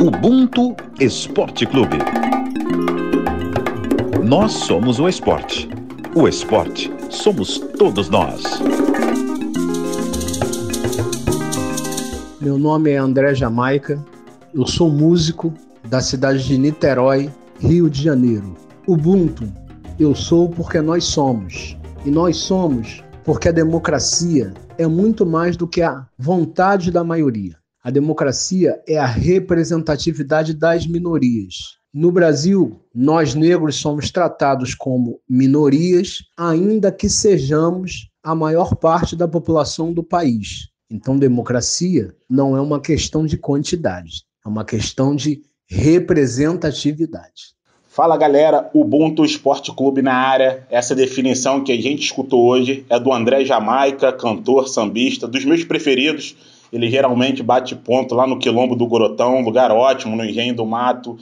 Ubuntu Esporte Clube. Nós somos o esporte. O esporte somos todos nós. Meu nome é André Jamaica, eu sou músico da cidade de Niterói, Rio de Janeiro. Ubuntu, eu sou porque nós somos. E nós somos porque a democracia é muito mais do que a vontade da maioria. A democracia é a representatividade das minorias. No Brasil, nós negros somos tratados como minorias, ainda que sejamos a maior parte da população do país. Então, democracia não é uma questão de quantidade, é uma questão de representatividade. Fala galera, Ubuntu Esporte Clube na área. Essa definição que a gente escutou hoje é do André Jamaica, cantor, sambista, dos meus preferidos. Ele geralmente bate ponto lá no Quilombo do Gorotão, lugar ótimo, no Engenho do Mato,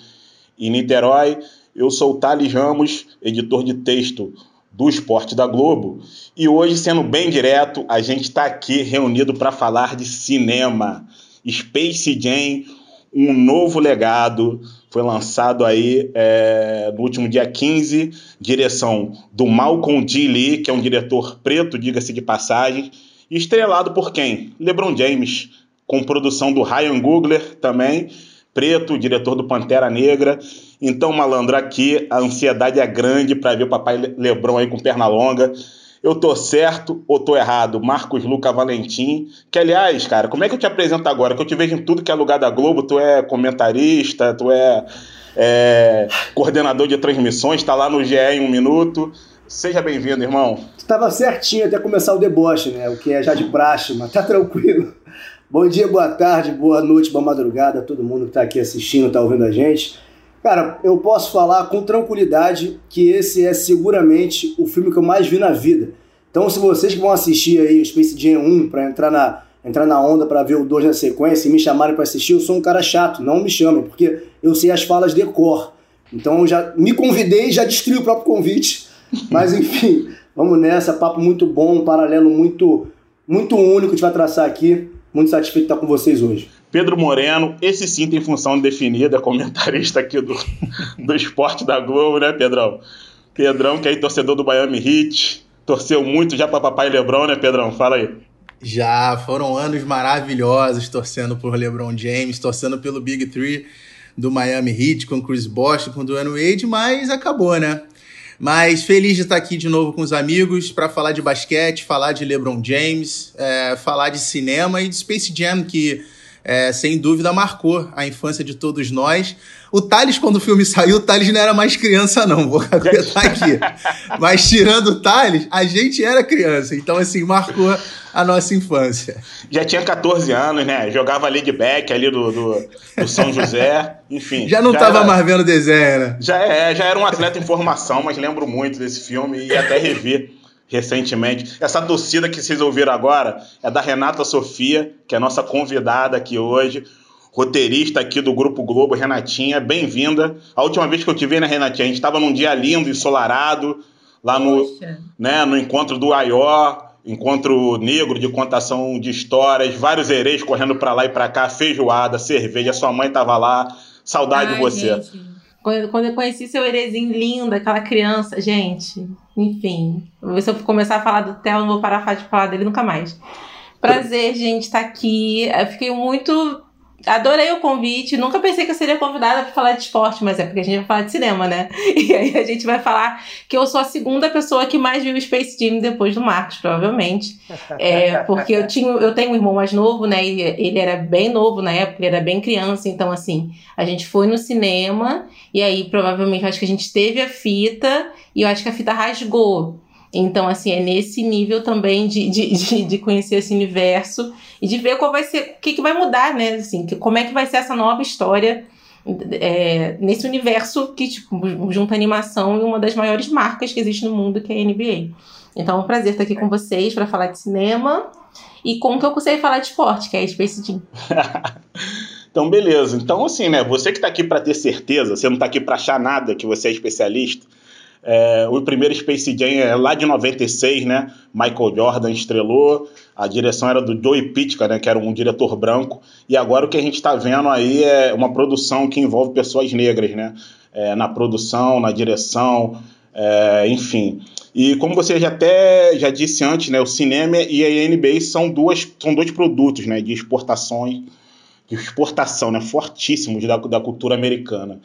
em Niterói. Eu sou o Thales Ramos, editor de texto do Esporte da Globo. E hoje, sendo bem direto, a gente está aqui reunido para falar de cinema. Space Jam, um novo legado foi lançado aí é, no último dia 15, direção do Malcolm D. Lee, que é um diretor preto, diga-se de passagem, estrelado por quem? LeBron James, com produção do Ryan Googler também, preto, diretor do Pantera Negra. Então, malandro, aqui a ansiedade é grande para ver o papai LeBron aí com perna longa eu tô certo ou tô errado? Marcos Luca Valentim. Que, aliás, cara, como é que eu te apresento agora? Que eu te vejo em tudo que é lugar da Globo, tu é comentarista, tu é, é coordenador de transmissões, tá lá no GE em um minuto. Seja bem-vindo, irmão. Tu tava certinho até começar o deboche, né? O que é já de praxe, mas tá tranquilo. Bom dia, boa tarde, boa noite, boa madrugada a todo mundo que tá aqui assistindo, tá ouvindo a gente. Cara, eu posso falar com tranquilidade que esse é seguramente o filme que eu mais vi na vida. Então, se vocês que vão assistir aí Space Jam 1 para entrar na, entrar na onda para ver o 2 na sequência e me chamarem para assistir, eu sou um cara chato, não me chamem, porque eu sei as falas de cor. Então, já me convidei e já destruí o próprio convite. Mas, enfim, vamos nessa. Papo muito bom, um paralelo muito, muito único que a gente vai traçar aqui. Muito satisfeito de estar com vocês hoje. Pedro Moreno, esse sim tem função definida, comentarista aqui do, do esporte da Globo, né, Pedrão? Pedrão, que é torcedor do Miami Heat, torceu muito já para papai Lebron, né, Pedrão? Fala aí. Já, foram anos maravilhosos torcendo por LeBron James, torcendo pelo Big Three do Miami Heat, com Chris Bosh, com Dwayne Wade, mas acabou, né? Mas feliz de estar aqui de novo com os amigos para falar de basquete, falar de LeBron James, é, falar de cinema e de Space Jam, que é, sem dúvida marcou a infância de todos nós. O Thales, quando o filme saiu, o Thales não era mais criança, não, vou caguetar aqui. Mas tirando o Thales, a gente era criança, então assim, marcou a nossa infância. Já tinha 14 anos, né? Jogava Back ali do, do, do, São José, enfim. Já não já tava era, mais vendo desenho, né? Já, é, já era um atleta em formação, mas lembro muito desse filme e até revi recentemente. Essa torcida que vocês ouviram agora é da Renata Sofia, que é nossa convidada aqui hoje, roteirista aqui do Grupo Globo, Renatinha, bem-vinda. A última vez que eu te vi, né, Renatinha, a gente estava num dia lindo, ensolarado, lá no, né, no encontro do AIO, encontro negro de contação de histórias, vários hereis correndo para lá e para cá, feijoada, cerveja, sua mãe estava lá, saudade Ai, de você. Gente. Quando, eu conheci seu herezinho lindo, aquela criança, gente, enfim. Se eu começar a falar do Theo, não vou parar de falar dele nunca mais. Prazer, gente, estar tá aqui. Eu fiquei muito adorei o convite. Nunca pensei que eu seria convidada para falar de esporte, mas é porque a gente vai falar de cinema, né? E aí a gente vai falar que eu sou a segunda pessoa que mais viu o Space Jam depois do Marcos, provavelmente. É, porque eu, tinha, eu tenho um irmão mais novo, né? E ele era bem novo na época, ele era bem criança. Então, assim, a gente foi no cinema e aí provavelmente acho que a gente teve a fita e eu acho que a fita rasgou. Então, assim, é nesse nível também de, de, de, de, conhecer esse universo e de ver qual vai ser, o que, que vai mudar, né? Assim, que, como é que vai ser essa nova história é, nesse universo que tipo, junta animação e uma das maiores marcas que existe no mundo, que é a NBA. Então é um prazer estar aqui com vocês para falar de cinema e com o que eu consegui falar de esporte, que é Space Jam. então, beleza. Então, assim, né? Você que está aqui para ter certeza, você não está aqui para achar nada que você é especialista É, o primeiro Space Jam é lá de 96, né? Michael Jordan estrelou, a direção era do Joey Pitka, né? Que era um diretor branco. E agora o que a gente está vendo aí é uma produção que envolve pessoas negras, né? É, na produção, na direção, é, enfim. E como você já até já disse antes, né? O cinema e a NBA são, duas, são dois produtos, né? De exportações, de exportação, né? Fortíssimos da, da cultura americana.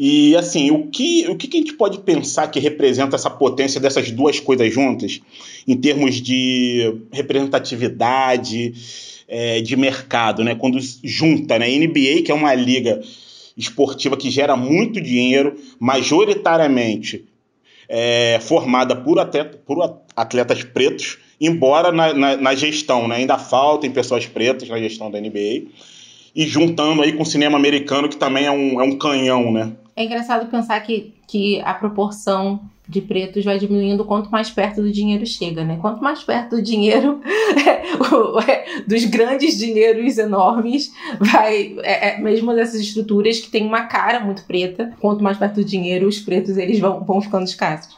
E assim, o que, o que a gente pode pensar que representa essa potência dessas duas coisas juntas, em termos de representatividade, é, de mercado, né? Quando junta, né? NBA, que é uma liga esportiva que gera muito dinheiro, majoritariamente é, formada por, atleta, por atletas pretos, embora na, na, na gestão né? ainda faltem pessoas pretas na gestão da NBA e juntando aí com o cinema americano, que também é um, é um canhão, né? É engraçado pensar que, que a proporção de pretos vai diminuindo quanto mais perto do dinheiro chega, né? Quanto mais perto do dinheiro, é, dos grandes dinheiros enormes, vai, é, é, mesmo dessas estruturas que têm uma cara muito preta, quanto mais perto do dinheiro, os pretos eles vão, vão ficando escassos.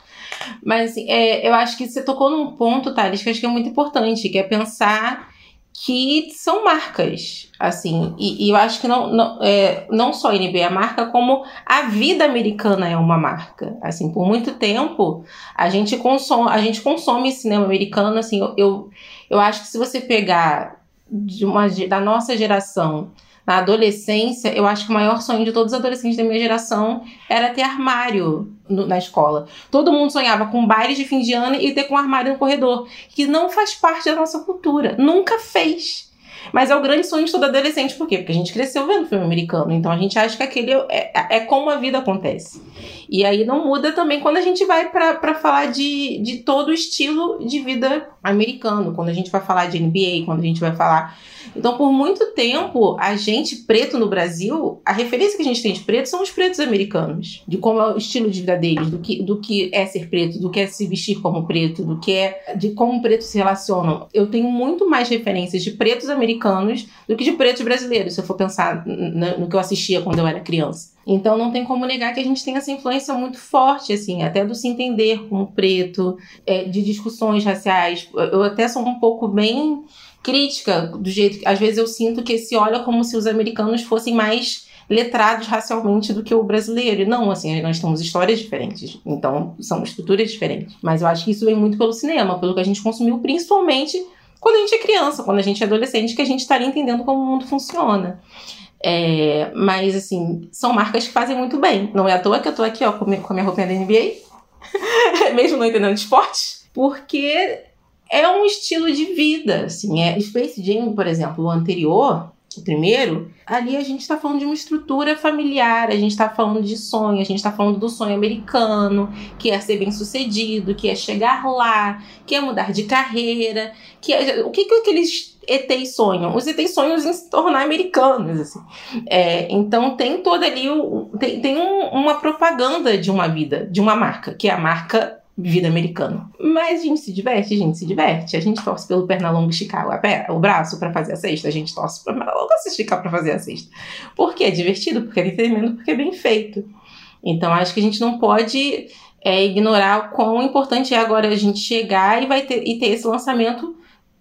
Mas assim, é, eu acho que você tocou num ponto, Thales, que acho que é muito importante, que é pensar que são marcas, assim, e, e eu acho que não, não, é, não só a NBA é marca, como a vida americana é uma marca, assim, por muito tempo a gente consome, a gente consome cinema americano, assim, eu, eu, eu acho que se você pegar de uma, da nossa geração na adolescência, eu acho que o maior sonho de todos os adolescentes da minha geração era ter armário no, na escola. Todo mundo sonhava com bailes de fim de ano e ter com um armário no corredor, que não faz parte da nossa cultura. Nunca fez. Mas é o grande sonho de todo adolescente. Por quê? Porque a gente cresceu vendo filme americano. Então a gente acha que aquele é, é, é como a vida acontece. E aí não muda também quando a gente vai para falar de, de todo o estilo de vida americano. Quando a gente vai falar de NBA, quando a gente vai falar então, por muito tempo, a gente preto no Brasil, a referência que a gente tem de preto são os pretos americanos, de como é o estilo de vida deles, do que, do que é ser preto, do que é se vestir como preto, do que é de como pretos se relacionam. Eu tenho muito mais referências de pretos americanos do que de pretos brasileiros, se eu for pensar no, no que eu assistia quando eu era criança. Então não tem como negar que a gente tem essa influência muito forte, assim, até do se entender como preto, é, de discussões raciais. Eu até sou um pouco bem crítica do jeito que às vezes eu sinto que se olha como se os americanos fossem mais letrados racialmente do que o brasileiro. E não, assim, nós temos histórias diferentes, então são estruturas diferentes. Mas eu acho que isso vem muito pelo cinema, pelo que a gente consumiu, principalmente quando a gente é criança, quando a gente é adolescente, que a gente estaria entendendo como o mundo funciona. É, mas, assim, são marcas que fazem muito bem. Não é à toa que eu tô aqui, ó, com a minha roupinha da NBA, mesmo não entendendo de esporte, porque é um estilo de vida, assim. É, Space Jam, por exemplo, o anterior, o primeiro, ali a gente está falando de uma estrutura familiar, a gente está falando de sonho, a gente está falando do sonho americano, que é ser bem sucedido, que é chegar lá, que é mudar de carreira, que é, o que, que aqueles ETs sonham? Os ETs sonham em se tornar americanos, assim. É, então tem toda ali, tem, tem um, uma propaganda de uma vida, de uma marca, que é a marca vida americana. Mas a gente se diverte, a gente se diverte. A gente torce pelo Pernalonga esticar o braço para fazer a cesta, a gente torce pro Pernalonga se esticar para fazer a cesta. Porque é divertido, porque é entretenimento, porque é bem feito. Então acho que a gente não pode é, ignorar o quão importante é agora a gente chegar e vai ter, e ter esse lançamento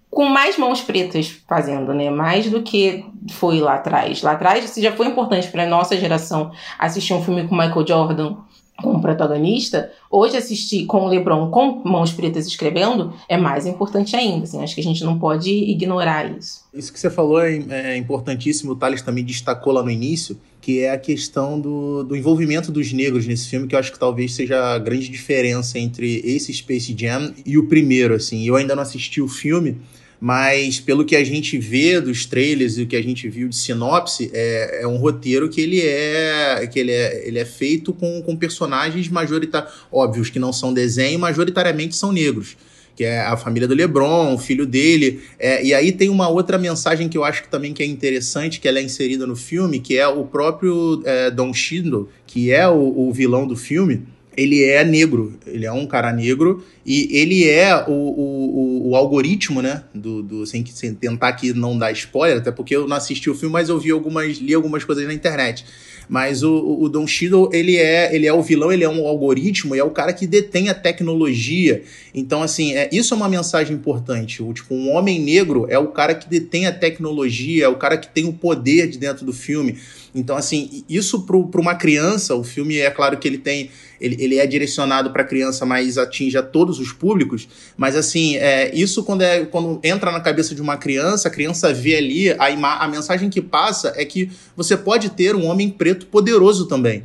com mais mãos pretas fazendo, né? Mais do que foi lá atrás. Lá atrás, se já foi importante para nossa geração assistir um filme com Michael Jordan como protagonista, hoje assistir com o LeBron com mãos pretas escrevendo é mais importante ainda. Assim, acho que a gente não pode ignorar isso. Isso que você falou é, é importantíssimo, o Thales também destacou lá no início, que é a questão do, do envolvimento dos negros nesse filme, que eu acho que talvez seja a grande diferença entre esse Space Jam e o primeiro. Assim. Eu ainda não assisti o filme, mas pelo que a gente vê dos trailers e o que a gente viu de sinopse, é, é um roteiro que ele é que ele é, ele é feito com, com personagens majoritários, óbvios que não são desenho, majoritariamente são negros. Que é a família do LeBron, o filho dele. É, e aí tem uma outra mensagem que eu acho que também que é interessante, que ela é inserida no filme, que é o próprio é, Don Cheadle, que é o, o vilão do filme ele é negro, ele é um cara negro e ele é o, o, o, algoritmo, né? Do, do sem, sem tentar aqui não dar spoiler, até porque eu não assisti o filme, mas eu vi algumas, li algumas coisas na internet. Mas o, o Don Cheadle, ele é, ele é o vilão, ele é um algoritmo e é o cara que detém a tecnologia. Então, assim, é, isso é uma mensagem importante. O, tipo, um homem negro é o cara que detém a tecnologia, é o cara que tem o poder de dentro do filme. Então, assim, isso para uma criança, o filme é claro que ele tem. Ele, ele é direcionado para criança, mas atinge a todos os públicos. Mas, assim, é, isso quando, é, quando entra na cabeça de uma criança, a criança vê ali, a, a mensagem que passa é que você pode ter um homem preto poderoso também.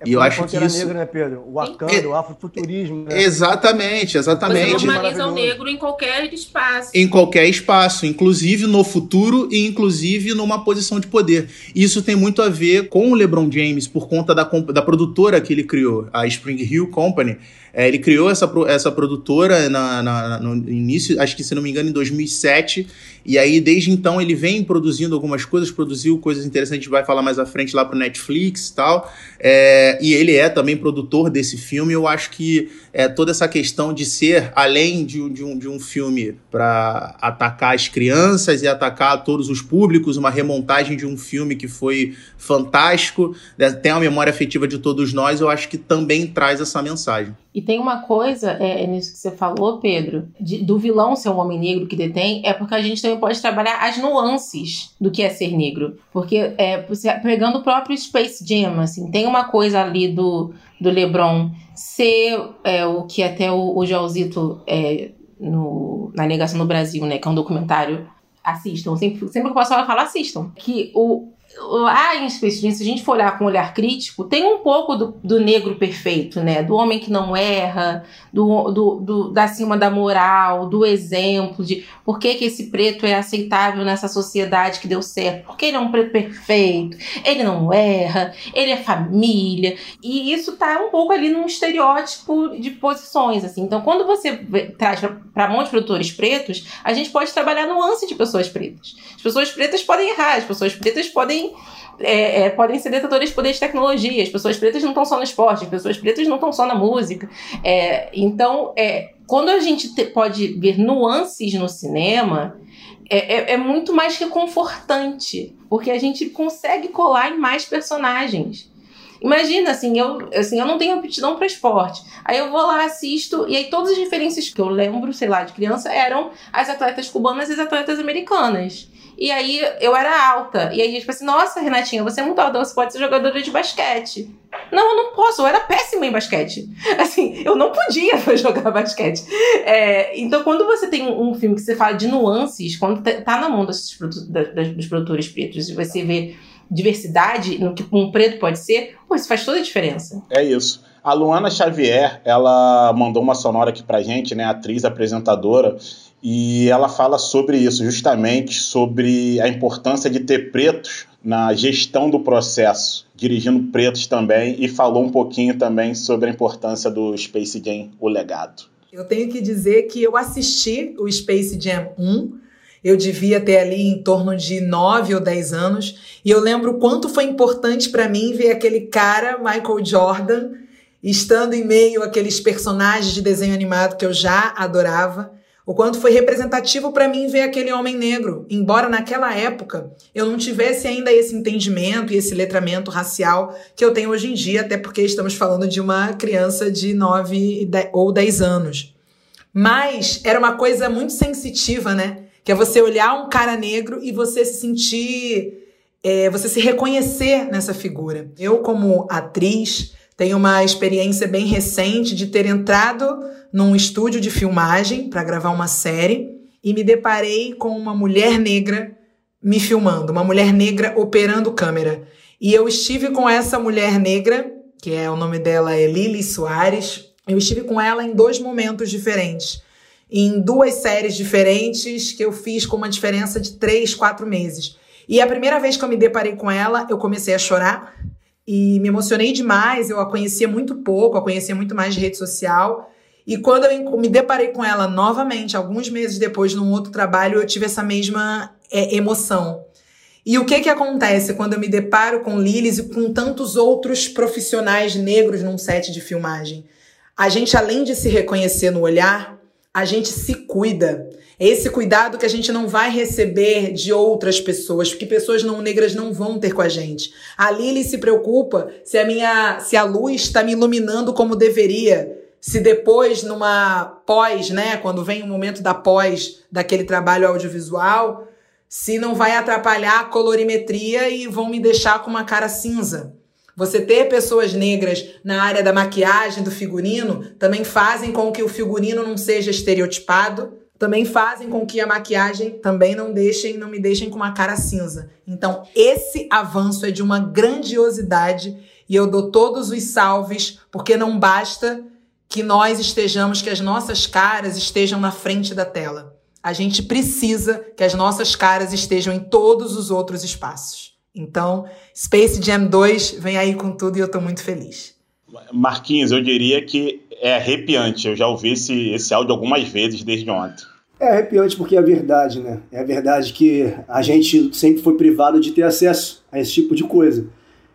É e eu acho que isso... Negra, né, Pedro? O Wakanda, é... o afrofuturismo. Né? Exatamente, exatamente. Você normaliza o negro em qualquer espaço. Em qualquer espaço, inclusive no futuro e inclusive numa posição de poder. Isso tem muito a ver com o LeBron James por conta da, da produtora que ele criou, a Spring Hill Company. É, ele criou essa, essa produtora na, na, no início, acho que se não me engano, em 2007. E aí, desde então, ele vem produzindo algumas coisas, produziu coisas interessantes, vai falar mais à frente lá pro Netflix e tal. É, e ele é também produtor desse filme. Eu acho que é, toda essa questão de ser, além de, de um, de um filme para atacar as crianças e atacar todos os públicos, uma remontagem de um filme que foi fantástico, né, tem a memória afetiva de todos nós, eu acho que também traz essa mensagem. E tem uma coisa, é, é nisso que você falou, Pedro, de, do vilão ser um homem negro que detém, é porque a gente também pode trabalhar as nuances do que é ser negro. Porque, é, pegando o próprio Space Jam, assim, tem uma coisa ali do, do LeBron ser é, o que até o, o é, no, na Negação no Brasil, né, que é um documentário, assistam. Sempre, sempre que eu posso falar, assistam. Que o, lá em Space Jam, se a gente for olhar com um olhar crítico, tem um pouco do, do negro perfeito, né? Do homem que não erra, do, do, do, da cima da moral, do exemplo, de por que, que esse preto é aceitável nessa sociedade que deu certo. Porque ele é um preto perfeito, ele não erra, ele é família. E isso tá um pouco ali num estereótipo de posições, assim. Então, quando você traz para monte de produtores pretos, a gente pode trabalhar nuance de pessoas pretas. As pessoas pretas podem errar, as pessoas pretas podem é, é, podem ser detentores de poder de tecnologia. As pessoas pretas não estão só no esporte, as pessoas pretas não estão só na música. É, então, é, quando a gente te, pode ver nuances no cinema, é, é, é, muito mais reconfortante, porque a gente consegue colar em mais personagens. Imagina, assim, eu, assim, eu não tenho aptidão para esporte. Aí eu vou lá, assisto, e aí todas as referências que eu lembro, sei lá, de criança, eram as atletas cubanas e as atletas americanas. E aí eu era alta. E aí falou assim: nossa, Renatinha, você é muito alta, você pode ser jogadora de basquete. Não, eu não posso, eu era péssima em basquete. Assim, eu não podia jogar basquete. É, então, quando você tem um, um, filme que você fala de nuances, quando tá, tá na mão dos, dos produtores pretos, e você vê diversidade no que um preto pode ser, pô, isso faz toda a diferença. É isso. A Luana Xavier, ela mandou uma sonora aqui pra gente, né? Atriz, apresentadora e ela fala sobre isso, justamente sobre a importância de ter pretos na gestão do processo, dirigindo pretos também, e falou um pouquinho também sobre a importância do Space Jam, o legado. Eu tenho que dizer que eu assisti o Space Jam 1, eu devia ter ali em torno de 9 ou 10 anos, e eu lembro quanto foi importante para mim ver aquele cara, Michael Jordan, estando em meio àqueles personagens de desenho animado que eu já adorava o quanto foi representativo para mim ver aquele homem negro, embora naquela época eu não tivesse ainda esse entendimento e esse letramento racial que eu tenho hoje em dia, até porque estamos falando de uma criança de 9 ou 10 anos. Mas era uma coisa muito sensitiva, né? Que é você olhar um cara negro e você se sentir. É, você se reconhecer nessa figura. Eu, como atriz, tenho uma experiência bem recente de ter entrado num estúdio de filmagem para gravar uma série e me deparei com uma mulher negra me filmando, uma mulher negra operando câmera. E eu estive com essa mulher negra, que é o nome dela é Lili Soares. Eu estive com ela em dois momentos diferentes, em duas séries diferentes que eu fiz com uma diferença de três, quatro meses. E a primeira vez que eu me deparei com ela, eu comecei a chorar e me emocionei demais. Eu a conhecia muito pouco, a conhecia muito mais de rede social. E quando eu me deparei com ela novamente, alguns meses depois, num outro trabalho, eu tive essa mesma é, emoção. E o que que acontece quando eu me deparo com Lilis e com tantos outros profissionais negros num set de filmagem? A gente, além de se reconhecer no olhar, a gente se cuida. É esse cuidado que a gente não vai receber de outras pessoas, porque pessoas não negras não vão ter com a gente. A Lili se preocupa se a minha, se a luz está me iluminando como deveria. Se depois, numa pós, né, quando vem o momento da pós daquele trabalho audiovisual, se não vai atrapalhar a colorimetria e vão me deixar com uma cara cinza. Você ter pessoas negras na área da maquiagem, do figurino, também fazem com que o figurino não seja estereotipado, também fazem com que a maquiagem também não deixem, não me deixem com uma cara cinza. Então, esse avanço é de uma grandiosidade e eu dou todos os salves, porque não basta que nós estejamos, que as nossas caras estejam na frente da tela. A gente precisa que as nossas caras estejam em todos os outros espaços. Então, Space Jam 2 vem aí com tudo e eu estou muito feliz. Marquinhos, eu diria que é arrepiante. Eu já ouvi esse, esse áudio algumas vezes desde ontem. É arrepiante porque é a verdade, né? É a verdade que a gente sempre foi privado de ter acesso a esse tipo de coisa.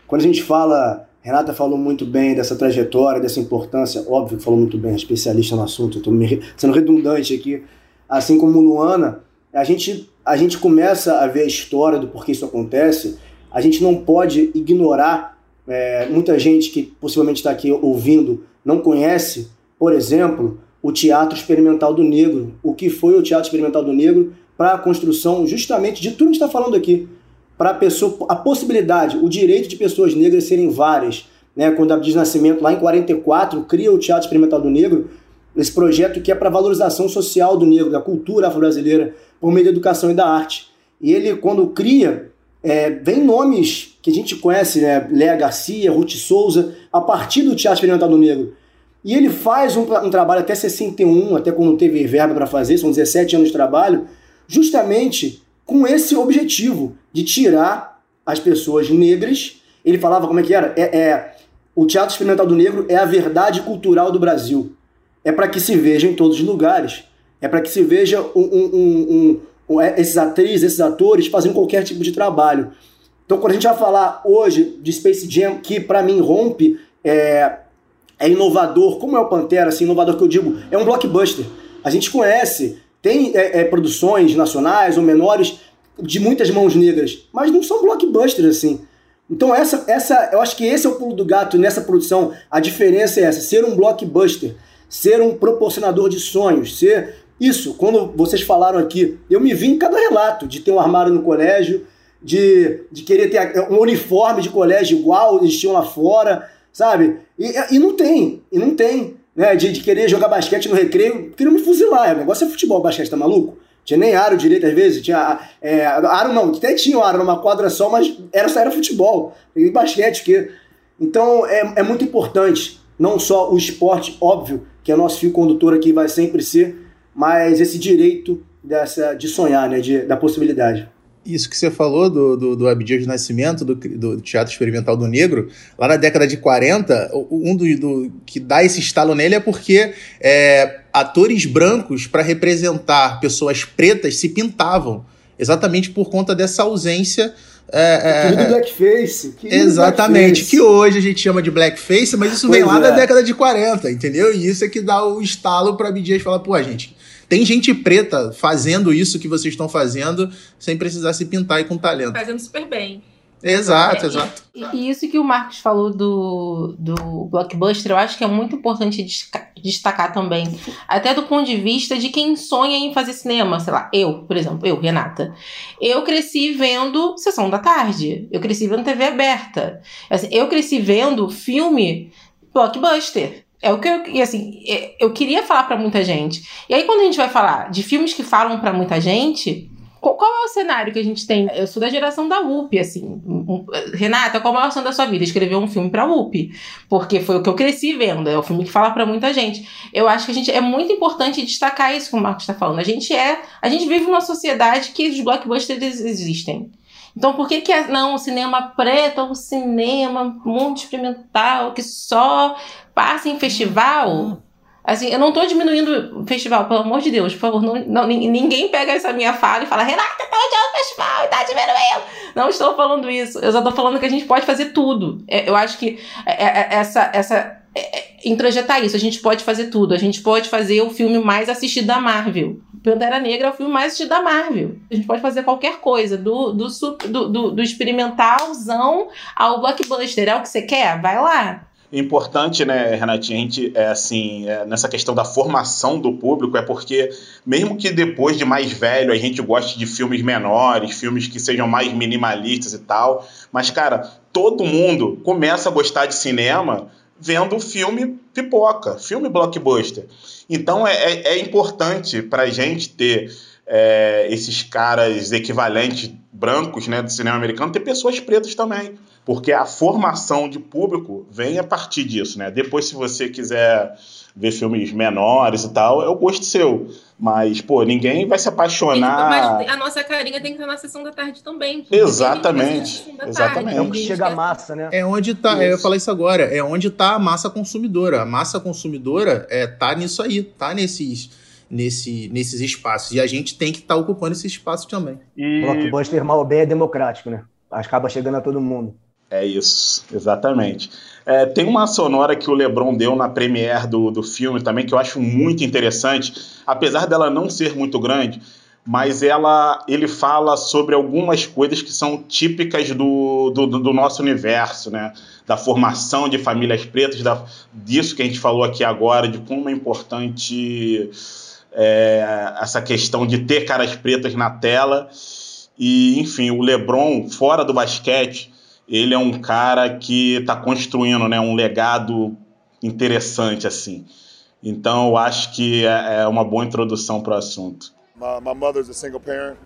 Quando a gente fala, Renata falou muito bem dessa trajetória, dessa importância, óbvio que falou muito bem, é especialista no assunto, eu estou sendo redundante aqui, assim como Luana, a gente, a gente começa a ver a história do porquê isso acontece, a gente não pode ignorar, é, muita gente que possivelmente está aqui ouvindo não conhece, por exemplo, o Teatro Experimental do Negro. O que foi o Teatro Experimental do Negro para a construção justamente de tudo que está falando aqui. Para a pessoa, a possibilidade, o direito de pessoas negras serem várias. Né? Quando Abdias Nascimento, lá em 44, cria o Teatro Experimental do Negro, esse projeto que é para valorização social do negro, da cultura afro-brasileira, por meio da educação e da arte. E ele, quando cria, é, vem nomes que a gente conhece, né? Léa Garcia, Ruth Souza, a partir do Teatro Experimental do Negro. E ele faz um, um trabalho até 61, até quando teve verba para fazer, são 17 anos de trabalho, justamente com esse objetivo de tirar as pessoas negras. Ele falava como é que era? É, é o Teatro Experimental do Negro é a verdade cultural do Brasil é para que se veja em todos os lugares. É para que se veja um, um, esses atrizes, esses atores fazendo qualquer tipo de trabalho. Então, quando a gente vai falar hoje de Space Jam, que para mim rompe, é, é inovador, como é o Pantera, assim, inovador que eu digo, é um blockbuster. A gente conhece, tem é, é, produções nacionais ou menores de muitas mãos negras, mas não são blockbusters assim. Então essa, essa, eu acho que esse é o pulo do gato nessa produção. A diferença é essa, ser um blockbuster ser um proporcionador de sonhos, ser isso. Quando vocês falaram aqui, eu me vi em cada relato de ter um armário no colégio, de, de querer ter um uniforme de colégio igual eles tinham lá fora, sabe? E, e não tem, e não tem, né? De, de querer jogar basquete no recreio, queriam me fuzilar. O negócio é futebol, basquete, tá maluco? Tinha nem aro direito às vezes, tinha. É, aro não, até tinha aro numa quadra só, mas era, só era futebol. E basquete, que. Então é, é muito importante, não só o esporte, óbvio, que é nosso fio condutor aqui vai sempre ser, mas esse direito dessa, de sonhar, né, de, da possibilidade. Isso que você falou do, do, do Abdias de Nascimento, do, do, Teatro Experimental do Negro, lá na década de 40, um do, do que dá esse estalo nele é porque é, atores brancos, para representar pessoas pretas, se pintavam, exatamente por conta dessa ausência é, é, é. blackface. Exatamente, blackface. que hoje a gente chama de blackface, mas isso pois vem lá é. da década de 40, entendeu? E isso é que dá o estalo pra Abdias falar, pô, gente, tem gente preta fazendo isso que vocês estão fazendo sem precisar se pintar e com talento. Fazendo super bem. Exato, é, exato. E, isso que o Marcos falou do, do blockbuster, eu acho que é muito importante destacar também. Até do ponto de vista de quem sonha em fazer cinema. Sei lá, eu, por exemplo, eu, Renata. Eu cresci vendo Sessão da Tarde. Eu cresci vendo TV aberta. Assim, eu cresci vendo filme blockbuster. É o que eu, e assim, é, eu queria falar para muita gente. E aí, quando a gente vai falar de filmes que falam para muita gente, qual, é o cenário que a gente tem? Eu sou da geração da UP, assim. Renata, qual é o maior sonho da sua vida? Escrever um filme pra UP. Porque foi o que eu cresci vendo. É o filme que fala para muita gente. Eu acho que a gente é muito importante destacar isso que o Marcos está falando. A gente é. A gente vive numa sociedade que os blockbusters existem. Então, por que, que é, não, o cinema preto, um cinema muito experimental, que só passa em festival? Assim, eu não tô diminuindo o festival, pelo amor de Deus, por favor, não, não, ninguém pega essa minha fala e fala, Renata, tá odiando o festival e tá diminuindo. Não estou falando isso. Eu só tô falando que a gente pode fazer tudo. É, eu acho que é, é, essa, essa introjetar isso. A gente pode fazer tudo. A gente pode fazer o filme mais assistido da Marvel. Pantera Negra é o filme mais assistido da Marvel. A gente pode fazer qualquer coisa, do, do, do, do, do experimentalzão ao blockbuster. É o que você quer? Vai lá. Importante, né, Renatinha, a gente, é, assim, é, nessa questão da formação do público, é porque, mesmo que depois de mais velho a gente goste de filmes menores, filmes que sejam mais minimalistas e tal, mas, cara, todo mundo começa a gostar de cinema vendo filme pipoca, filme blockbuster. Então é, é, é importante para a gente ter é, esses caras equivalentes brancos né, do cinema americano, ter pessoas pretas também. Porque a formação de público vem a partir disso. Né? Depois, se você quiser ver filmes menores e tal, é o gosto seu. Mas, pô, ninguém vai se apaixonar. Mas a nossa carinha tem que estar na sessão da tarde também. Exatamente. Exatamente. É onde chega a massa, né? É onde tá, isso. eu ia falar isso agora, é onde tá a massa consumidora. A massa consumidora é, tá nisso aí, tá nesses, nesse, nesses espaços. E a gente tem que estar tá ocupando esse espaço também. E... Blockbuster mal bem é democrático, né? Acaba chegando a todo mundo. É isso, exatamente. É, tem uma sonora que o LeBron deu na premiere do, do filme também que eu acho muito interessante, apesar dela não ser muito grande, mas ela ele fala sobre algumas coisas que são típicas do, do, do nosso universo, né? Da formação de famílias pretas, da, disso que a gente falou aqui agora, de como é importante é, essa questão de ter caras pretas na tela. E, enfim, o LeBron, fora do basquete, ele é um cara que está construindo né, um legado interessante assim. Então eu acho que é, é uma boa introdução para o assunto.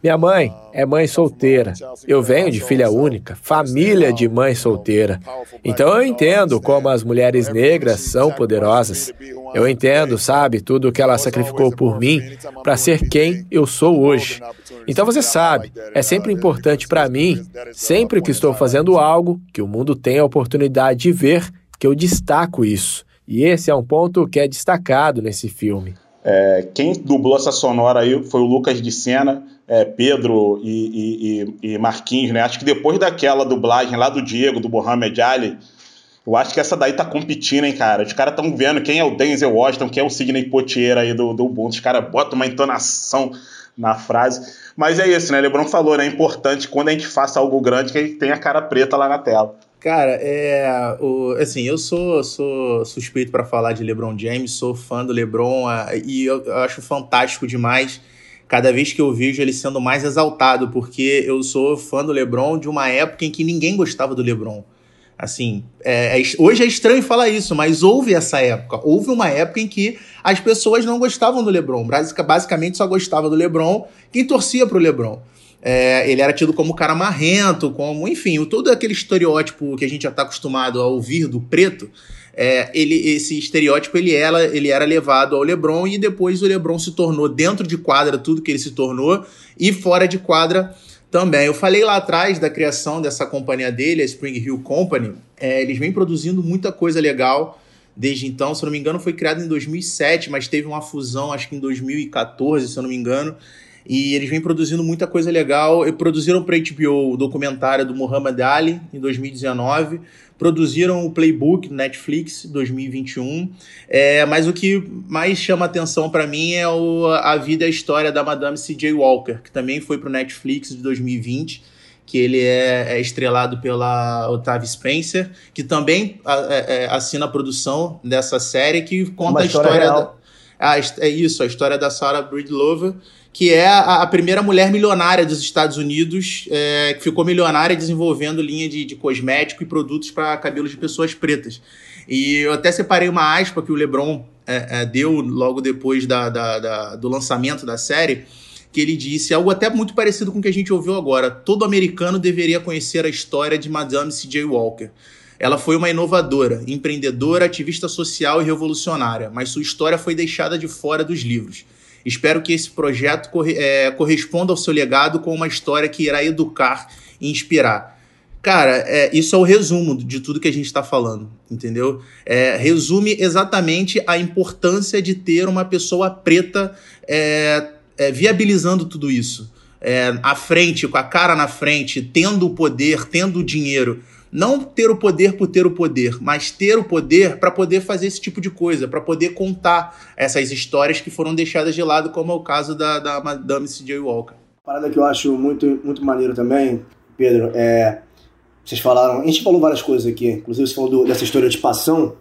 Minha mãe é mãe solteira. Eu venho de filha única, família de mãe solteira. Então eu entendo como as mulheres negras são poderosas. Eu entendo, sabe, tudo o que ela sacrificou por mim para ser quem eu sou hoje. Então você sabe, é sempre importante para mim, sempre que estou fazendo algo, que o mundo tenha a oportunidade de ver que eu destaco isso. E esse é um ponto que é destacado nesse filme. É, quem dublou essa sonora aí foi o Lucas de Sena, é, Pedro e, e, e, Marquinhos, né? Acho que depois daquela dublagem lá do Diego, do Mohamed Ali, eu acho que essa daí tá competindo, hein, cara? Os caras estão vendo quem é o Denzel Washington, quem é o Sidney Poitier aí do, do Ubuntu. Os caras botam uma entonação na frase. Mas é isso, né? Lebron falou, né? É importante quando a gente faça algo grande que a gente tenha a cara preta lá na tela. Cara, é. O, assim, eu sou, sou suspeito para falar de LeBron James, sou fã do LeBron e eu, eu, acho fantástico demais cada vez que eu vejo ele sendo mais exaltado, porque eu sou fã do LeBron de uma época em que ninguém gostava do LeBron. Assim, é, é, hoje é estranho falar isso, mas houve essa época. Houve uma época em que as pessoas não gostavam do LeBron. Basicamente só gostava do LeBron quem torcia pro LeBron. É, ele era tido como cara marrento, como, enfim, todo aquele estereótipo que a gente já está acostumado a ouvir do preto. É, ele, esse estereótipo ele era, ele era levado ao LeBron e depois o LeBron se tornou dentro de quadra tudo que ele se tornou e fora de quadra também. Eu falei lá atrás da criação dessa companhia dele, a Spring Hill Company. É, eles vêm produzindo muita coisa legal desde então. Se eu não me engano, foi criado em 2007, mas teve uma fusão, acho que em 2014, se eu não me engano. E eles vêm produzindo muita coisa legal. E produziram para HBO o documentário do Muhammad Ali em 2019. Produziram o Playbook Netflix 2021. É, mas o que mais chama atenção para mim é o, a vida e a história da Madame C.J. Walker, que também foi para o Netflix de 2020 que ele é, é, estrelado pela Otávia Spencer, que também é, é, assina a produção dessa série, que conta Uma a história, história da, a, é isso, a história da Sarah Breedlove, que é a, a, primeira mulher milionária dos Estados Unidos, é, que ficou milionária desenvolvendo linha de, de cosmético e produtos para cabelos de pessoas pretas. E eu até separei uma aspa que o LeBron é, é, deu logo depois da, da, da, do lançamento da série, que ele disse algo até muito parecido com o que a gente ouviu agora. Todo americano deveria conhecer a história de Madame C.J. Walker. Ela foi uma inovadora, empreendedora, ativista social e revolucionária, mas sua história foi deixada de fora dos livros. Espero que esse projeto corre, é, corresponda ao seu legado com uma história que irá educar e inspirar. Cara, é, isso é o resumo de tudo que a gente está falando, entendeu? É, resume exatamente a importância de ter uma pessoa preta é, é, viabilizando tudo isso. É, à frente, com a cara na frente, tendo o poder, tendo o dinheiro. Não ter o poder por ter o poder, mas ter o poder para poder fazer esse tipo de coisa, para poder contar essas histórias que foram deixadas de lado, como é o caso da, da Madame C.J. Walker. Parada que eu acho muito, muito maneiro também, Pedro, é vocês falaram, a gente falou várias coisas aqui, inclusive você falou do, dessa história de passão.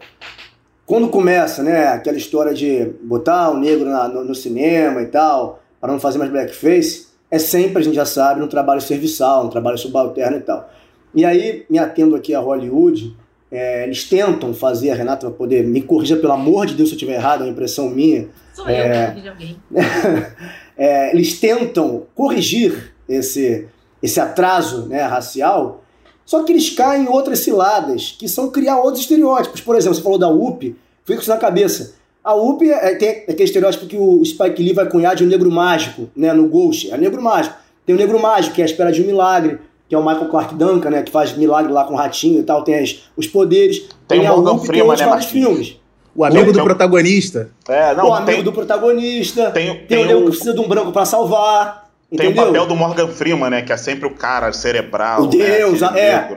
Quando começa, né, aquela história de botar o negro na, no, no, cinema e tal, para não fazer mais blackface, é sempre, a gente já sabe, um trabalho serviçal, um trabalho subalterno e tal. E aí, me atendo aqui a Hollywood, é, eles tentam fazer, a Renata vai poder me corrigir, pelo amor de Deus, se eu estiver errado, é uma impressão minha. Sou é, eu que alguém. é, eles tentam corrigir esse, esse atraso né, racial só que eles caem em outras ciladas, que são criar outros estereótipos. Por exemplo, você falou da UP, fica isso na cabeça. A UP é, tem aquele estereótipo que o Spike Lee vai cunhar de um negro mágico, né, no Ghost. É negro mágico. Tem o negro mágico, que é a espera de um milagre, que é o Michael Clark Duncan, né, que faz milagre lá com o ratinho e tal, tem as, os poderes. Tem, tem o Morgan Freeman, né, vários filmes. O amigo do protagonista. É, não, o amigo tem, do protagonista. Tem, tem, tem o negro que precisa de um branco para salvar. Tem o papel do Morgan Freeman, né? Que é sempre o cara cerebral. O Deus, né, é.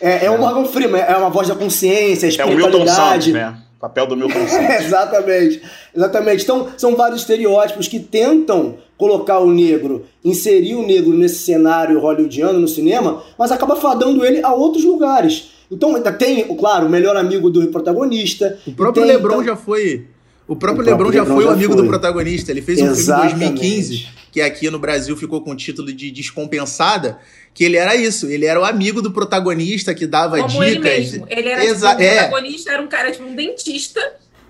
É, é, é, o Morgan Freeman, é uma voz da consciência, a espiritualidade. É o Milton Santos, né? Papel do Milton Santos. exatamente, exatamente. Então, são vários estereótipos que tentam colocar o negro, inserir o negro nesse cenário hollywoodiano no cinema, mas acaba fadando ele a outros lugares. Então, tem, claro, o melhor amigo do protagonista. O próprio tem, LeBron então... já foi. O próprio, o LeBron, já foi o amigo foi. do protagonista. Ele fez um Exatamente. filme em 2015 que aqui no Brasil ficou com o título de Descompensada, que ele era isso, ele era o amigo do protagonista que dava Como dicas. Ele, mesmo. ele era Exa tipo, o é. protagonista era um cara tipo um dentista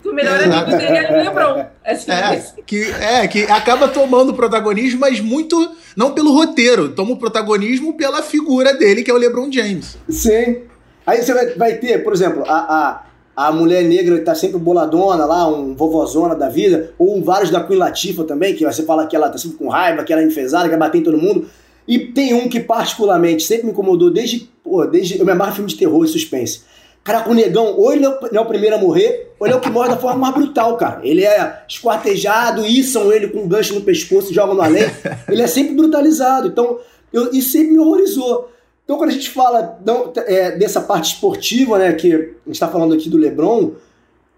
que o melhor amigo dele era o LeBron. Assim, é, que, é, que acaba tomando o protagonismo, mas muito. Não pelo roteiro, toma o protagonismo pela figura dele, que é o LeBron James. Sim. Aí você vai, vai ter, por exemplo, a, a, a mulher negra está sempre boladona lá, um vovozona da vida, ou vários da Queen Latifah também, que você fala que ela tá sempre com raiva, que ela é enfesada, que quer bater em todo mundo. E tem um que particularmente sempre me incomodou desde, pô, desde eu me amarro filme de terror e suspense. Cara, o negão, ou ele não é o primeiro a morrer, ou ele é o que morre da forma mais brutal, cara. Ele é esquartejado, içam ele com um gancho no pescoço, jogam no além. Ele é sempre brutalizado. Então, eu, isso sempre me horrorizou. Então, quando a gente fala não, é, dessa parte esportiva, né, que a gente está falando aqui do LeBron,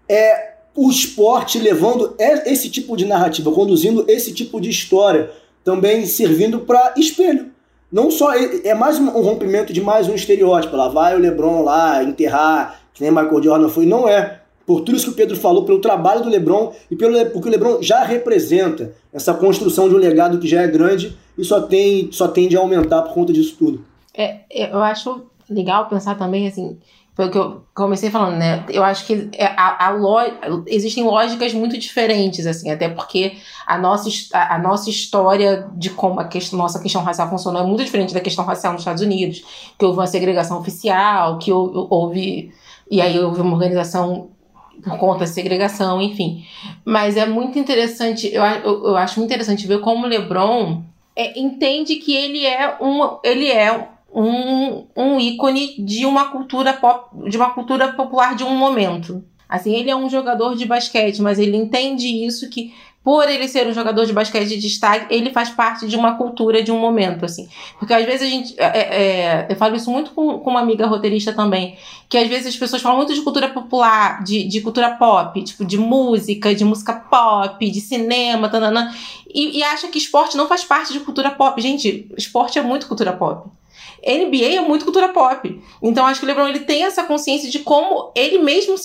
é o esporte levando esse tipo de narrativa, conduzindo esse tipo de história, também servindo para espelho. Não só é mais um rompimento de mais um estereótipo. Lá vai o LeBron lá enterrar, que nem Michael Jordan foi. Não é. Por tudo isso que o Pedro falou, pelo trabalho do LeBron e pelo porque o LeBron já representa essa construção de um legado que já é grande e só tem só tende a aumentar por conta disso tudo. É, é, eu acho legal pensar também, assim, foi o que eu comecei falando, né? Eu acho que é, a, a lo... existem lógicas muito diferentes, assim, até porque a nossa, a, a, nossa história de como a questão, nossa questão racial funcionou é muito diferente da questão racial nos Estados Unidos, que houve uma segregação oficial, que houve. E aí houve uma organização por conta da segregação, enfim. Mas é muito interessante, eu, eu, eu acho muito interessante ver como o LeBron é, entende que ele é um. Ele é um, um ícone de uma cultura pop, de uma cultura popular de um momento. Assim, ele é um jogador de basquete, mas ele entende isso que por ele ser um jogador de basquete de destaque, ele faz parte de uma cultura de um momento, assim. Porque às vezes a gente. É, é, é, eu falo isso muito com, com, uma amiga roteirista também. Que às vezes as pessoas falam muito de cultura popular, de, de cultura pop, tipo, de música, de música pop, de cinema, tanana, e, e acha que esporte não faz parte de cultura pop. Gente, esporte é muito cultura pop. NBA é muito cultura pop. Então acho que o LeBron ele tem essa consciência de como ele mesmo,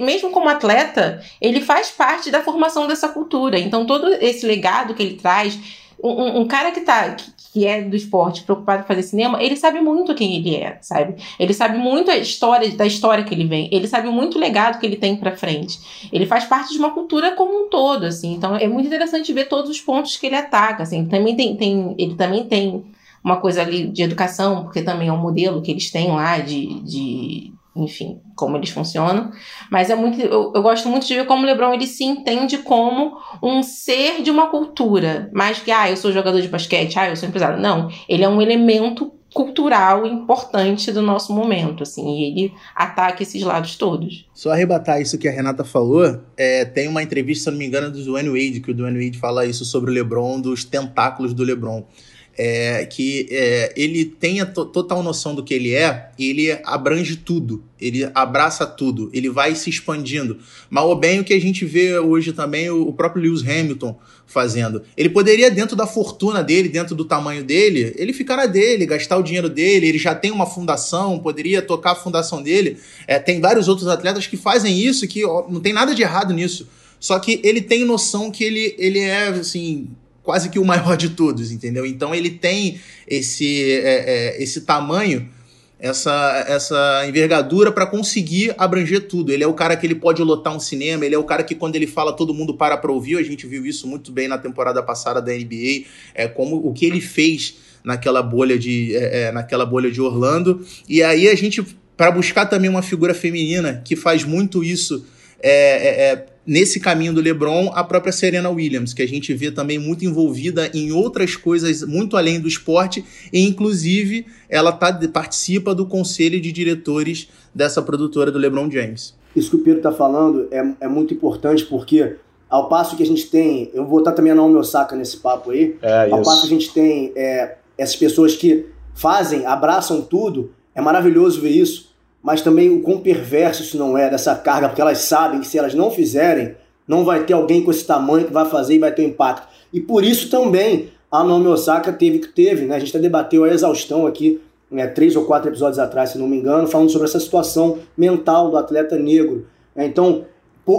mesmo como atleta, ele faz parte da formação dessa cultura. Então todo esse legado que ele traz, um, um cara que tá que, que, é do esporte, preocupado em fazer cinema, ele sabe muito quem ele é, sabe? Ele sabe muito a história da história que ele vem. Ele sabe muito o legado que ele tem para frente. Ele faz parte de uma cultura como um todo, assim. Então é muito interessante ver todos os pontos que ele ataca, assim. Também tem, tem ele também tem uma coisa ali de educação, porque também é um modelo que eles têm lá de, de enfim, como eles funcionam. Mas é muito, eu, eu, gosto muito de ver como o LeBron ele se entende como um ser de uma cultura, mais que ah, eu sou jogador de basquete, ah, eu sou empresário. Não, ele é um elemento cultural importante do nosso momento, assim, e ele ataca esses lados todos. Só arrebatar isso que a Renata falou, é, tem uma entrevista, se não me engano, do Dwayne Wade, que o Dwayne Wade fala isso sobre o LeBron, dos tentáculos do LeBron é, que é, ele tenha total noção do que ele é, ele abrange tudo, ele abraça tudo, ele vai se expandindo. Mal ou bem o que a gente vê hoje também o, o próprio Lewis Hamilton fazendo. Ele poderia, dentro da fortuna dele, dentro do tamanho dele, ele ficar na dele, gastar o dinheiro dele, ele já tem uma fundação, poderia tocar a fundação dele. É, tem vários outros atletas que fazem isso, que ó, não tem nada de errado nisso. Só que ele tem noção que ele, ele é, assim, quase que o maior de todos, entendeu? Então ele tem esse, é, é, esse tamanho, essa, essa envergadura para conseguir abranger tudo. Ele é o cara que ele pode lotar um cinema, ele é o cara que quando ele fala todo mundo para para ouvir. A gente viu isso muito bem na temporada passada da NBA, é como o que ele fez naquela bolha de é, é naquela bolha de Orlando. E aí a gente para buscar também uma figura feminina que faz muito isso é, é, é nesse caminho do LeBron, a própria Serena Williams, que a gente vê também muito envolvida em outras coisas muito além do esporte, e inclusive ela tá, participa do conselho de diretores dessa produtora do LeBron James. Isso que o Pedro está falando é, é muito importante porque ao passo que a gente tem, eu vou botar também a Naomi Osaka nesse papo aí, é, ao passo que a gente tem é, essas pessoas que fazem, abraçam tudo, é maravilhoso ver isso, mas também o quão perverso isso não é, dessa carga, porque elas sabem que se elas não fizerem, não vai ter alguém com esse tamanho que vai fazer e vai ter um impacto. E por isso também a Naomi Osaka teve que teve, né? A gente até debateu a exaustão aqui, né, três ou quatro episódios atrás, se não me engano, falando sobre essa situação mental do atleta negro. Então,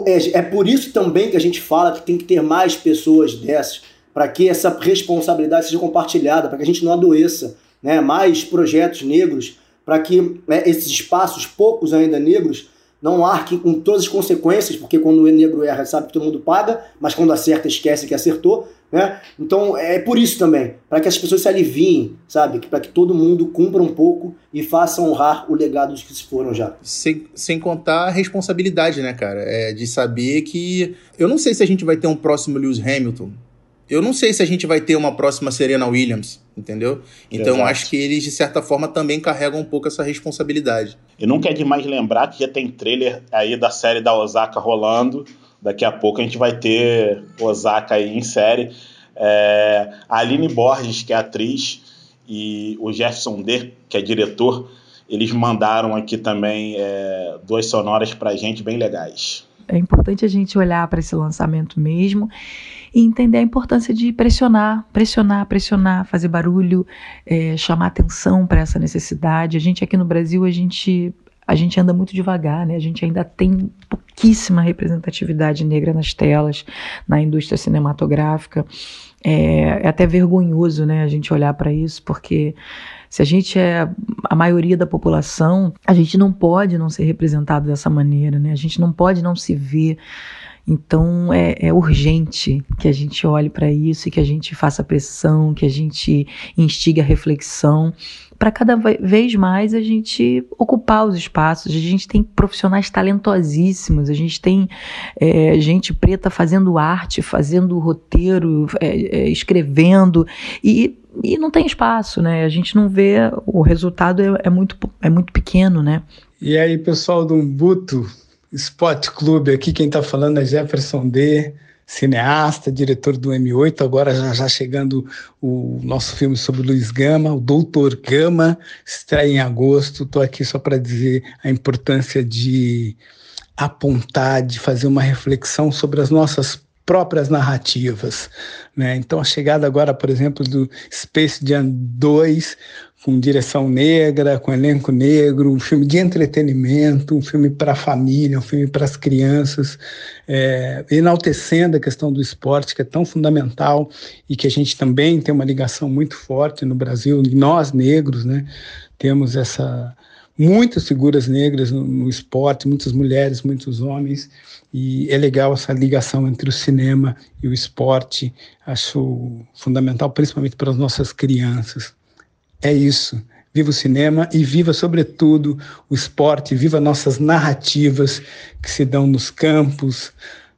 é, é por isso também que a gente fala que tem que ter mais pessoas dessas, para que essa responsabilidade seja compartilhada, para que a gente não adoeça, né? Mais projetos negros para que né, esses espaços, poucos ainda negros, não arquem com todas as consequências, porque quando o negro erra, sabe que todo mundo paga, mas quando acerta, esquece que acertou. Né? Então é por isso também, para que as pessoas se aliviem, sabe? Para que todo mundo cumpra um pouco e faça honrar o legado dos que se foram já. Sem, sem contar a responsabilidade, né, cara? É de saber que. Eu não sei se a gente vai ter um próximo Lewis Hamilton, eu não sei se a gente vai ter uma próxima Serena Williams, entendeu? Então Exato. acho que eles, de certa forma, também carregam um pouco essa responsabilidade. E nunca é demais lembrar que já tem trailer aí da série da Osaka rolando. Daqui a pouco a gente vai ter Osaka aí em série. É, a Aline Borges, que é atriz, e o Jefferson D, que é diretor, eles mandaram aqui também é, duas sonoras pra gente bem legais. É importante a gente olhar para esse lançamento mesmo e entender a importância de pressionar, pressionar, pressionar, fazer barulho, é, chamar atenção para essa necessidade. A gente aqui no Brasil, a gente a gente anda muito devagar, né? A gente ainda tem pouquíssima representatividade negra nas telas, na indústria cinematográfica. É, é até vergonhoso, né? A gente olhar para isso, porque se a gente é a maioria da população, a gente não pode não ser representado dessa maneira, né? A gente não pode não se ver então é, é urgente que a gente olhe para isso e que a gente faça pressão, que a gente instigue a reflexão para cada vez mais a gente ocupar os espaços. A gente tem profissionais talentosíssimos, a gente tem é, gente preta fazendo arte, fazendo roteiro, é, é, escrevendo e, e não tem espaço, né? A gente não vê, o resultado é, é muito, é muito pequeno, né? E aí, pessoal do Umbuto, Spot Clube, aqui quem está falando é Jefferson D., cineasta, diretor do M8, agora já, já chegando o nosso filme sobre Luiz Gama, o Doutor Gama, estreia em agosto. Estou aqui só para dizer a importância de apontar, de fazer uma reflexão sobre as nossas próprias narrativas. Né? Então, a chegada agora, por exemplo, do Space Jam 2, com direção negra, com elenco negro, um filme de entretenimento, um filme para a família, um filme para as crianças, é, enaltecendo a questão do esporte, que é tão fundamental e que a gente também tem uma ligação muito forte no Brasil, nós negros, né? temos essa muitas figuras negras no, no esporte, muitas mulheres, muitos homens, e é legal essa ligação entre o cinema e o esporte, acho fundamental, principalmente para as nossas crianças. É isso. Viva o cinema e viva, sobretudo, o esporte, viva nossas narrativas que se dão nos campos,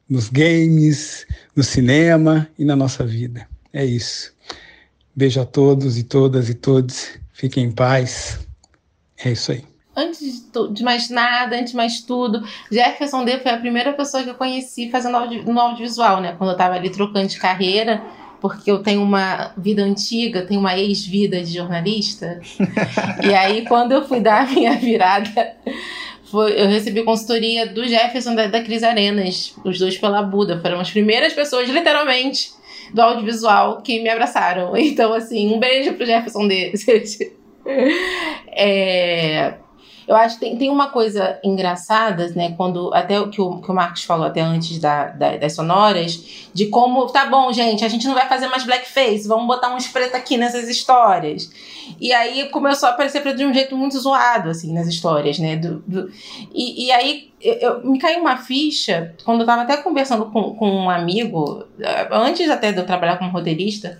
nos games, no cinema e na nossa vida. É isso. Beijo a todos e todas e todos Fiquem em paz. É isso aí. Antes de mais nada, antes de mais tudo, Jefferson D foi a primeira pessoa que eu conheci fazendo audio, no audiovisual, né? Quando eu tava ali trocando de carreira, porque eu tenho uma vida antiga, tenho uma ex-vida de jornalista. e aí, quando eu fui dar a minha virada, foi, eu recebi consultoria do Jefferson da, da Cris Arenas, os dois pela Buda. Foram as primeiras pessoas, literalmente, do audiovisual que me abraçaram. Então, assim, um beijo pro Jefferson D. é eu acho que tem, tem uma coisa engraçada, né? Quando até o que o, que o Marcos falou até antes da, da, das sonoras, de como, tá bom, gente, a gente não vai fazer mais blackface, vamos botar uns pretos aqui nessas histórias. E aí começou a aparecer preto de um jeito muito zoado, assim, nas histórias, né? Do, do e, e aí eu, eu, me caiu uma ficha, quando eu tava até conversando com, com um amigo, antes até de eu trabalhar como roteirista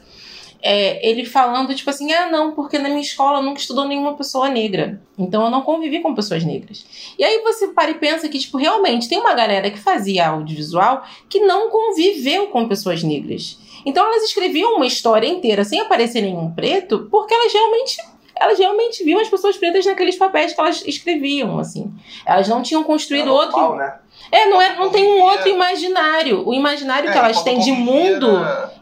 é, ele falando, tipo assim, ah, não, porque na minha escola nunca estudou nenhuma pessoa negra. Então eu não convivi com pessoas negras. E aí você para e pensa que, tipo, realmente tem uma galera que fazia audiovisual que não conviveu com pessoas negras. Então elas escreviam uma história inteira sem aparecer nenhum preto, porque elas realmente elas realmente viam as pessoas pretas naqueles papéis que elas escreviam, assim. Elas não tinham construído é normal, outro. Né? É, não, é, não tem um outro imaginário. O imaginário é, que elas têm de mundo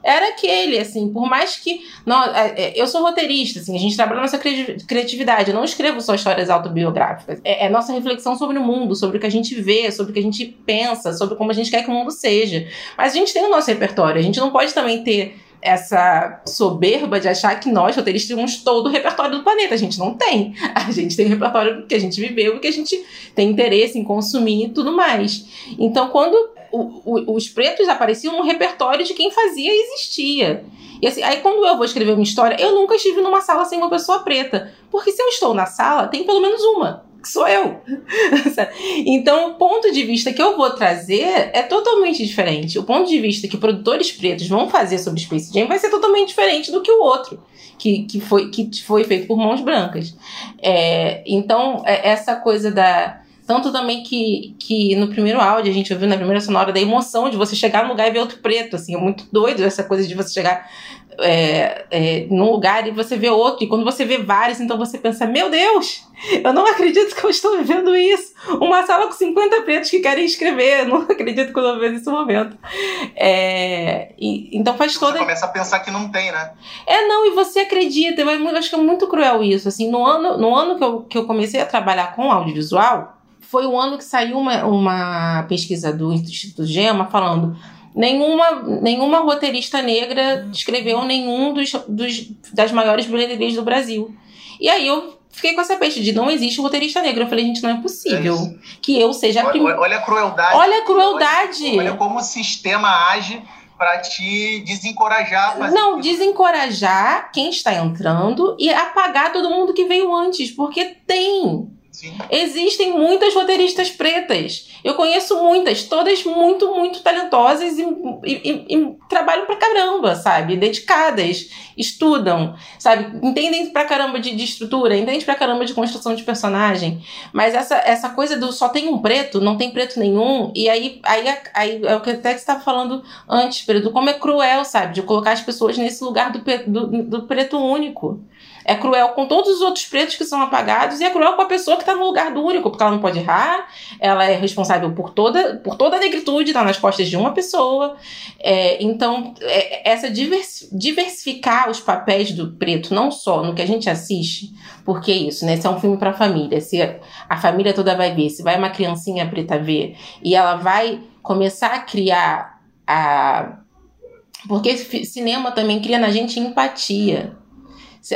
era aquele, assim, por mais que. Não, é, é, eu sou roteirista, assim, a gente trabalha nossa criatividade. Eu não escrevo só histórias autobiográficas. É, é nossa reflexão sobre o mundo, sobre o que a gente vê, sobre o que a gente pensa, sobre como a gente quer que o mundo seja. Mas a gente tem o nosso repertório. A gente não pode também ter essa soberba de achar que nós, roteiristas, temos todo o repertório do planeta. A gente não tem. A gente tem o repertório que a gente viveu, que a gente tem interesse em consumir e tudo mais. Então, quando o, o, os pretos apareciam no repertório de quem fazia existia. E assim, aí quando eu vou escrever uma história, eu nunca estive numa sala sem uma pessoa preta. Porque se eu estou na sala, tem pelo menos uma que sou eu. então, o ponto de vista que eu vou trazer é totalmente diferente. O ponto de vista que produtores pretos vão fazer sobre Space Jam vai ser totalmente diferente do que o outro, que, que, foi, que foi feito por mãos brancas. É, então, é, essa coisa da. Tanto também que, que no primeiro áudio a gente ouviu na primeira sonora da emoção de você chegar num lugar e ver outro preto, assim, é muito doido essa coisa de você chegar é, é, num lugar e você vê outro, e quando você vê vários, então você pensa: Meu Deus, eu não acredito que eu estou vivendo isso. Uma sala com 50 pretos que querem escrever, eu não acredito que eu estou vivendo esse momento. É, e, então faz toda. Você começa a pensar que não tem, né? É, não, e você acredita. Eu acho que é muito cruel isso. Assim, no ano, no ano que, eu, que eu comecei a trabalhar com audiovisual, foi o ano que saiu uma, uma pesquisa do Instituto Gema falando nenhuma, nenhuma roteirista negra escreveu nenhum dos, dos, das maiores bilheterias do Brasil. E aí eu fiquei com essa peixe de não existe roteirista negro. Eu falei, gente, não é possível é que eu seja a primeira. Olha a crueldade. Olha a crueldade. Olha, olha como o sistema age para te desencorajar. Não, desencorajar quem está entrando e apagar todo mundo que veio antes, porque tem Existem muitas roteiristas pretas. Eu conheço muitas, todas muito, muito talentosas e, e, e, trabalham pra caramba, sabe? Dedicadas, estudam, sabe? Entendem pra caramba de, de estrutura, entendem pra caramba de construção de personagem. Mas essa, essa coisa do só tem um preto, não tem preto nenhum, e aí, aí, aí é o que até que você estava falando antes, Pedro, como é cruel, sabe? De colocar as pessoas nesse lugar do, do, do preto único. É cruel com todos os outros pretos que são apagados e é cruel com a pessoa que está no lugar do único, porque ela não pode errar, ela é responsável por toda, por toda a negritude, está nas costas de uma pessoa. É, então, é, essa divers, diversificar os papéis do preto, não só no que a gente assiste, porque é isso, né? Se é um filme para família, se a família toda vai ver, se vai uma criancinha preta ver, e ela vai começar a criar a. Porque cinema também cria na gente empatia.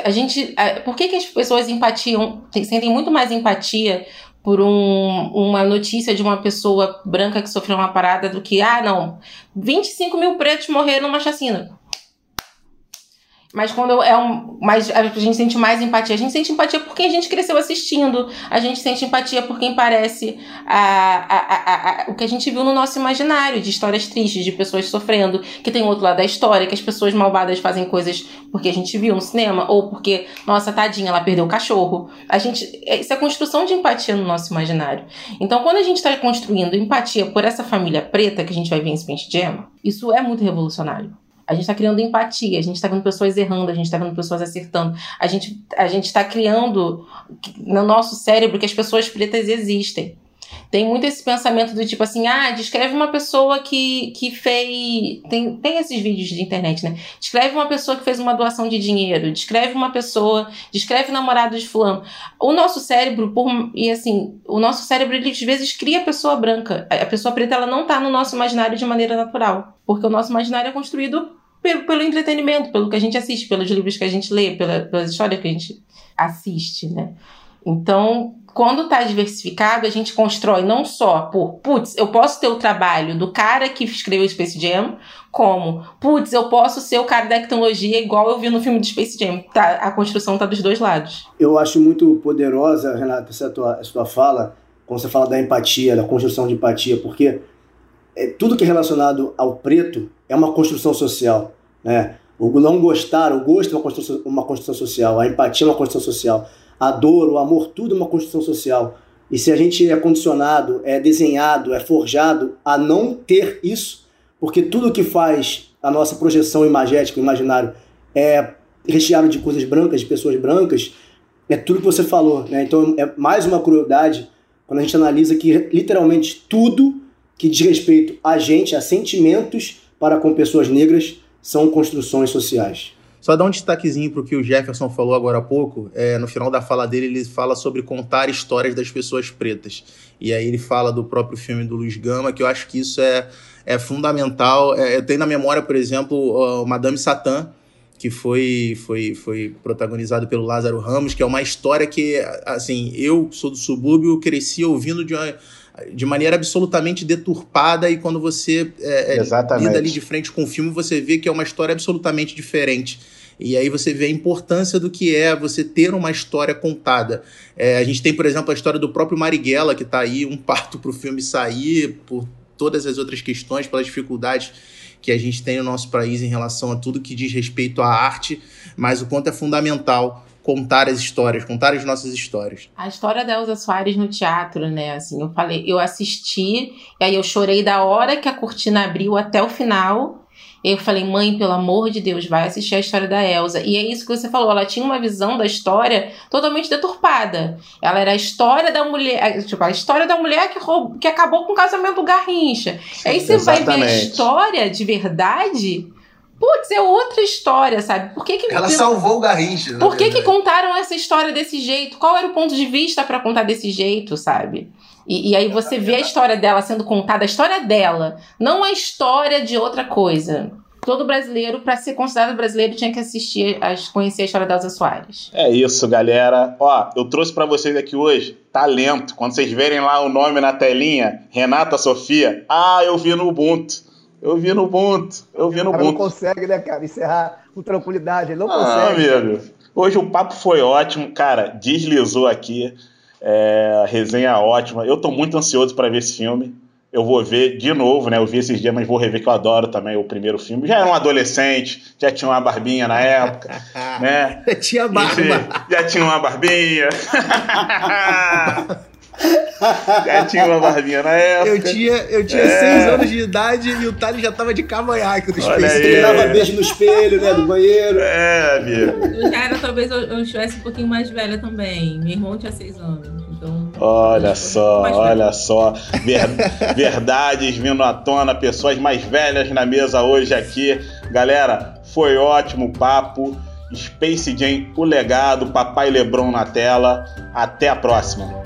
A gente, por que, que as pessoas empatiam, sentem muito mais empatia por um, uma notícia de uma pessoa branca que sofreu uma parada do que, ah, não, 25 mil pretos morreram numa chacina. Mas quando é um. Mas a gente sente mais empatia. A gente sente empatia por quem a gente cresceu assistindo. A gente sente empatia por quem parece a, a, a, o que a gente viu no nosso imaginário, de histórias tristes, de pessoas sofrendo, que tem outro lado da história, que as pessoas malvadas fazem coisas porque a gente viu no cinema, ou porque, nossa, tadinha, ela perdeu o cachorro. A gente. É, isso é construção de empatia no nosso imaginário. Então, quando a gente está construindo empatia por essa família preta que a gente vai ver em Space Jam, isso é muito revolucionário. A gente está criando empatia, a gente está vendo pessoas errando, a gente está vendo pessoas acertando. A gente a está criando no nosso cérebro que as pessoas pretas existem. Tem muito esse pensamento do tipo assim, ah, descreve uma pessoa que, que fez. Tem, tem esses vídeos de internet, né? Descreve uma pessoa que fez uma doação de dinheiro, descreve uma pessoa, descreve o namorado de fulano. O nosso cérebro, por, e assim, o nosso cérebro, ele às vezes cria a pessoa branca. A pessoa preta, ela não tá no nosso imaginário de maneira natural. Porque o nosso imaginário é construído pelo, pelo entretenimento, pelo que a gente assiste, pelos livros que a gente lê, pela, pelas histórias que a gente assiste, né? Então, quando está diversificado, a gente constrói não só por, putz, eu posso ter o trabalho do cara que escreveu Space Jam, como, putz, eu posso ser o cara da tecnologia igual eu vi no filme de Space Jam. Tá, a construção tá dos dois lados. Eu acho muito poderosa, Renata, essa tua, essa tua fala, quando você fala da empatia, da construção de empatia, porque é, tudo que é relacionado ao preto é uma construção social, né? O não gostar, o gosto é uma construção, uma construção social, a empatia é uma construção social a dor, o amor, tudo é uma construção social. E se a gente é condicionado, é desenhado, é forjado a não ter isso, porque tudo que faz a nossa projeção imagética, imaginário, é recheado de coisas brancas, de pessoas brancas, é tudo que você falou. Né? Então é mais uma crueldade quando a gente analisa que literalmente tudo que diz respeito a gente, a sentimentos para com pessoas negras, são construções sociais. Só dar um destaquezinho para o que o Jefferson falou agora há pouco. É, no final da fala dele, ele fala sobre contar histórias das pessoas pretas. E aí ele fala do próprio filme do Luiz Gama, que eu acho que isso é, é fundamental. É, eu tenho na memória, por exemplo, Madame Satã, que foi, foi, foi protagonizado pelo Lázaro Ramos, que é uma história que, assim, eu sou do subúrbio, cresci ouvindo de uma de maneira absolutamente deturpada e quando você é, é lida ali de frente com o filme, você vê que é uma história absolutamente diferente. E aí você vê a importância do que é você ter uma história contada. É, a gente tem, por exemplo, a história do próprio Marighella, que está aí, um parto para o filme sair, por todas as outras questões, pelas dificuldades que a gente tem no nosso país em relação a tudo que diz respeito à arte, mas o quanto é fundamental contar as histórias, contar as nossas histórias. A história da Elza Soares no teatro, né? Assim, eu falei, eu assisti, e aí eu chorei da hora que a cortina abriu até o final. Eu falei, mãe, pelo amor de Deus, vai assistir a história da Elsa. E é isso que você falou, ela tinha uma visão da história totalmente deturpada. Ela era a história da mulher, tipo, a história da mulher que, roubou, que acabou com o casamento do Garrincha. Sim, Aí você exatamente. vai ver a história de verdade Putz, é outra história, sabe? Por que que Ela salvou o Garrincha. Por que, que contaram essa história desse jeito? Qual era o ponto de vista para contar desse jeito, sabe? E, e, aí você vê a história dela sendo contada, a história dela, não a história de outra coisa. Todo brasileiro, para ser considerado brasileiro, tinha que assistir, a, conhecer a história da Elza Soares. É isso, galera. Ó, eu trouxe para vocês aqui hoje talento. Quando vocês verem lá o nome na telinha, Renata Sofia, ah, eu vi no Ubuntu. Eu vi no Ubuntu. Eu vi no Ubuntu. não consegue, né, cara, encerrar com tranquilidade. Ele não ah, consegue. amigo. Hoje o papo foi ótimo. Cara, deslizou aqui. É, resenha ótima. Eu tô muito ansioso para ver esse filme. Eu vou ver de novo, né? Eu vi esses dias, mas vou rever que eu adoro também o primeiro filme. Já era um adolescente, já tinha uma barbinha na época, né? tinha barba. Enfim, já tinha uma barbinha. já tinha uma barbinha na época. Eu tinha, eu tinha é. seis anos de idade e o Thales já tava de cavanhaque do espelho. Ele dava beijo no espelho, né? Do banheiro. É, amigo. Eu já era, talvez eu, eu estivesse um pouquinho mais velha também. Meu irmão tinha seis anos. Então, olha só, olha só. Ver, verdades vindo à tona, pessoas mais velhas na mesa hoje aqui. Galera, foi ótimo o papo. Space Jam, o legado, Papai Lebron na tela. Até a próxima.